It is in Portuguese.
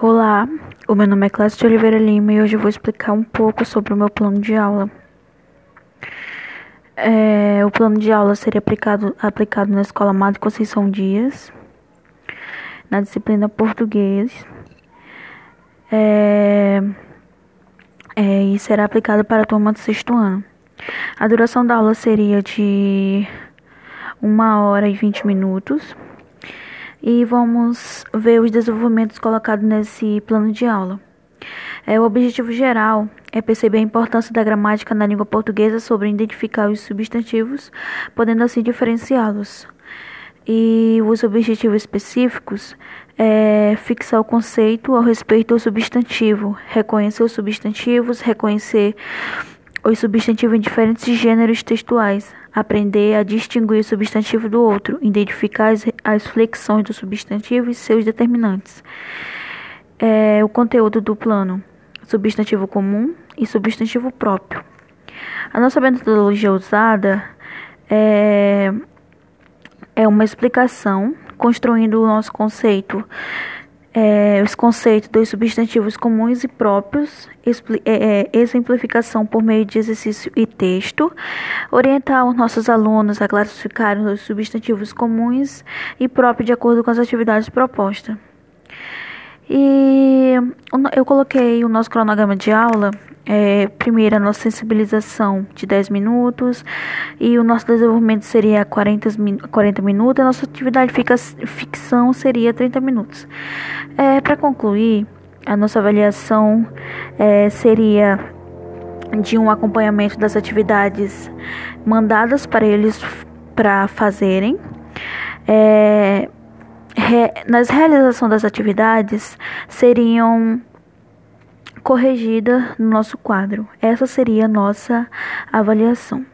Olá, o meu nome é Cláudia de Oliveira Lima e hoje eu vou explicar um pouco sobre o meu plano de aula. É, o plano de aula seria aplicado, aplicado na Escola Madre Conceição Dias, na disciplina Português, é, é, e será aplicado para a turma do sexto ano. A duração da aula seria de uma hora e vinte minutos e vamos ver os desenvolvimentos colocados nesse plano de aula. É, o objetivo geral é perceber a importância da gramática na língua portuguesa sobre identificar os substantivos, podendo assim diferenciá-los. E os objetivos específicos é fixar o conceito ao respeito do substantivo, reconhecer os substantivos, reconhecer os substantivos em diferentes gêneros textuais, aprender a distinguir o substantivo do outro, identificar as, as flexões do substantivo e seus determinantes. É, o conteúdo do plano: substantivo comum e substantivo próprio. A nossa metodologia usada é, é uma explicação construindo o nosso conceito é, os conceitos dos substantivos comuns e próprios, é, é, exemplificação por meio de exercício e texto, orientar os nossos alunos a classificarem os substantivos comuns e próprios de acordo com as atividades propostas. E eu coloquei o nosso cronograma de aula é, primeiro a nossa sensibilização de 10 minutos e o nosso desenvolvimento seria 40, 40 minutos, a nossa atividade fica, ficção seria 30 minutos. É, Para concluir, a nossa avaliação é, seria de um acompanhamento das atividades mandadas para eles para fazerem. É, re, nas realização das atividades seriam corrigida no nosso quadro. Essa seria a nossa avaliação.